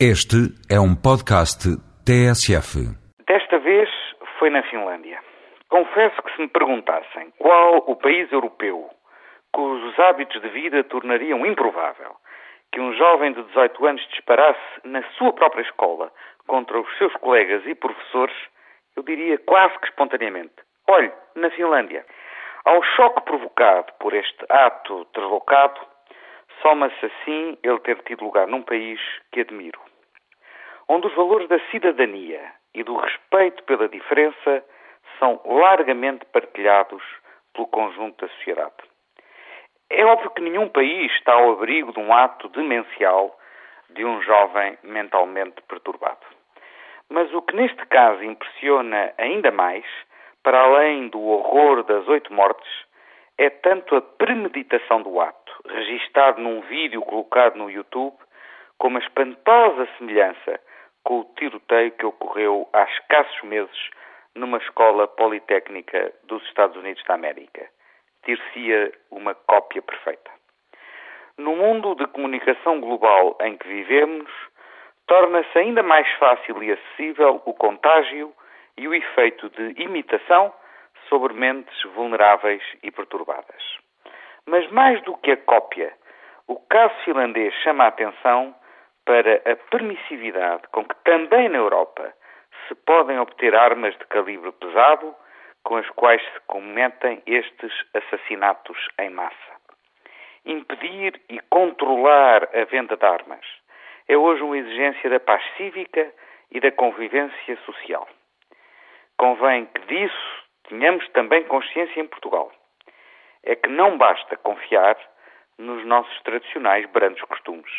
Este é um podcast TSF. Desta vez foi na Finlândia. Confesso que se me perguntassem qual o país europeu cujos hábitos de vida tornariam improvável que um jovem de 18 anos disparasse na sua própria escola contra os seus colegas e professores, eu diria quase que espontaneamente: olhe, na Finlândia. Ao choque provocado por este ato deslocado, Soma-se assim ele ter tido lugar num país que admiro, onde os valores da cidadania e do respeito pela diferença são largamente partilhados pelo conjunto da sociedade. É óbvio que nenhum país está ao abrigo de um ato demencial de um jovem mentalmente perturbado. Mas o que neste caso impressiona ainda mais, para além do horror das oito mortes, é tanto a premeditação do ato registado num vídeo colocado no YouTube, com uma espantosa semelhança com o tiroteio que ocorreu há escassos meses numa escola politécnica dos Estados Unidos da América. Dir-se-ia uma cópia perfeita. No mundo de comunicação global em que vivemos, torna-se ainda mais fácil e acessível o contágio e o efeito de imitação sobre mentes vulneráveis e perturbadas. Mas mais do que a cópia, o caso finlandês chama a atenção para a permissividade com que também na Europa se podem obter armas de calibre pesado com as quais se cometem estes assassinatos em massa. Impedir e controlar a venda de armas é hoje uma exigência da paz cívica e da convivência social. Convém que disso tenhamos também consciência em Portugal é que não basta confiar nos nossos tradicionais brandos costumes.